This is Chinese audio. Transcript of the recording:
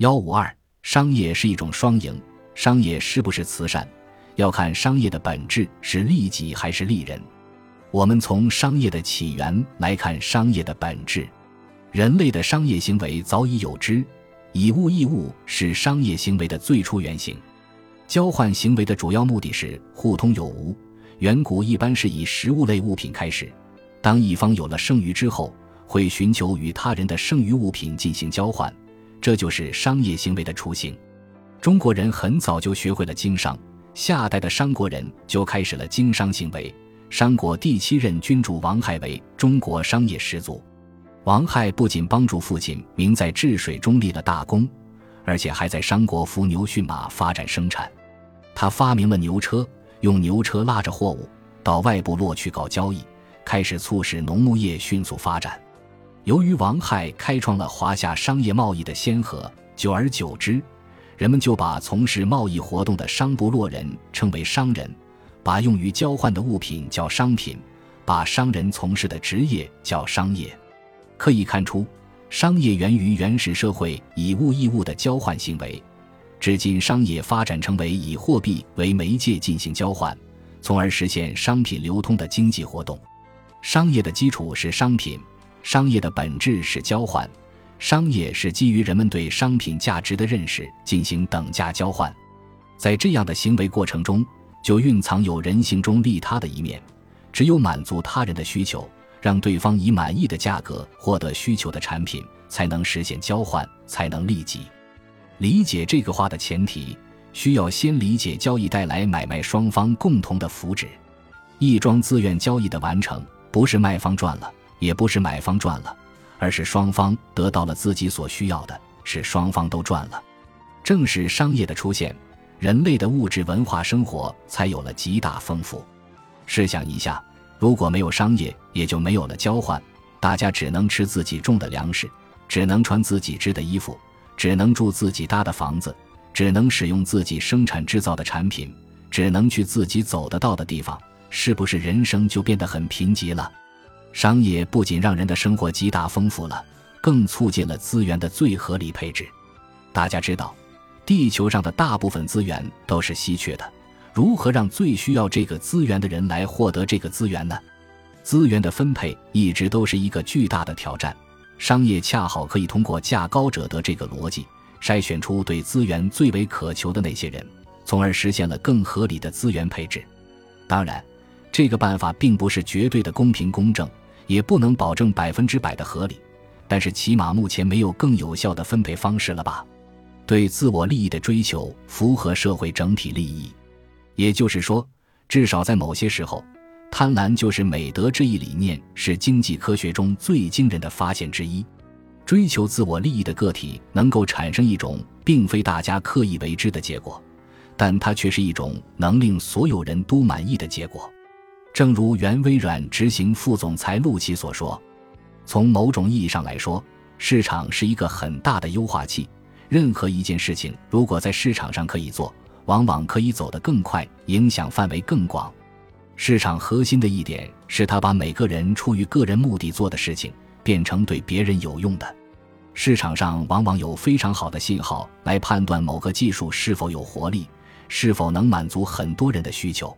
幺五二，商业是一种双赢。商业是不是慈善，要看商业的本质是利己还是利人。我们从商业的起源来看商业的本质。人类的商业行为早已有之，以物易物是商业行为的最初原型。交换行为的主要目的是互通有无。远古一般是以食物类物品开始，当一方有了剩余之后，会寻求与他人的剩余物品进行交换，这就是商业行为的雏形。中国人很早就学会了经商，夏代的商国人就开始了经商行为。商国第七任君主王亥为中国商业始祖。王亥不仅帮助父亲明在治水中立了大功，而且还在商国伏牛驯马，发展生产。他发明了牛车。用牛车拉着货物到外部落去搞交易，开始促使农牧业迅速发展。由于王亥开创了华夏商业贸易的先河，久而久之，人们就把从事贸易活动的商部落人称为商人，把用于交换的物品叫商品，把商人从事的职业叫商业。可以看出，商业源于原始社会以物易物的交换行为。至今，商业发展成为以货币为媒介进行交换，从而实现商品流通的经济活动。商业的基础是商品，商业的本质是交换。商业是基于人们对商品价值的认识进行等价交换，在这样的行为过程中，就蕴藏有人性中利他的一面。只有满足他人的需求，让对方以满意的价格获得需求的产品，才能实现交换，才能利己。理解这个话的前提，需要先理解交易带来买卖双方共同的福祉。一桩自愿交易的完成，不是卖方赚了，也不是买方赚了，而是双方得到了自己所需要的，是双方都赚了。正是商业的出现，人类的物质文化生活才有了极大丰富。试想一下，如果没有商业，也就没有了交换，大家只能吃自己种的粮食，只能穿自己织的衣服。只能住自己搭的房子，只能使用自己生产制造的产品，只能去自己走得到的地方，是不是人生就变得很贫瘠了？商业不仅让人的生活极大丰富了，更促进了资源的最合理配置。大家知道，地球上的大部分资源都是稀缺的，如何让最需要这个资源的人来获得这个资源呢？资源的分配一直都是一个巨大的挑战。商业恰好可以通过价高者得这个逻辑，筛选出对资源最为渴求的那些人，从而实现了更合理的资源配置。当然，这个办法并不是绝对的公平公正，也不能保证百分之百的合理。但是，起码目前没有更有效的分配方式了吧？对自我利益的追求符合社会整体利益，也就是说，至少在某些时候。贪婪就是美德这一理念是经济科学中最惊人的发现之一。追求自我利益的个体能够产生一种并非大家刻意为之的结果，但它却是一种能令所有人都满意的结果。正如原微软执行副总裁陆奇所说：“从某种意义上来说，市场是一个很大的优化器。任何一件事情如果在市场上可以做，往往可以走得更快，影响范围更广。”市场核心的一点是，他把每个人出于个人目的做的事情变成对别人有用的。市场上往往有非常好的信号来判断某个技术是否有活力，是否能满足很多人的需求。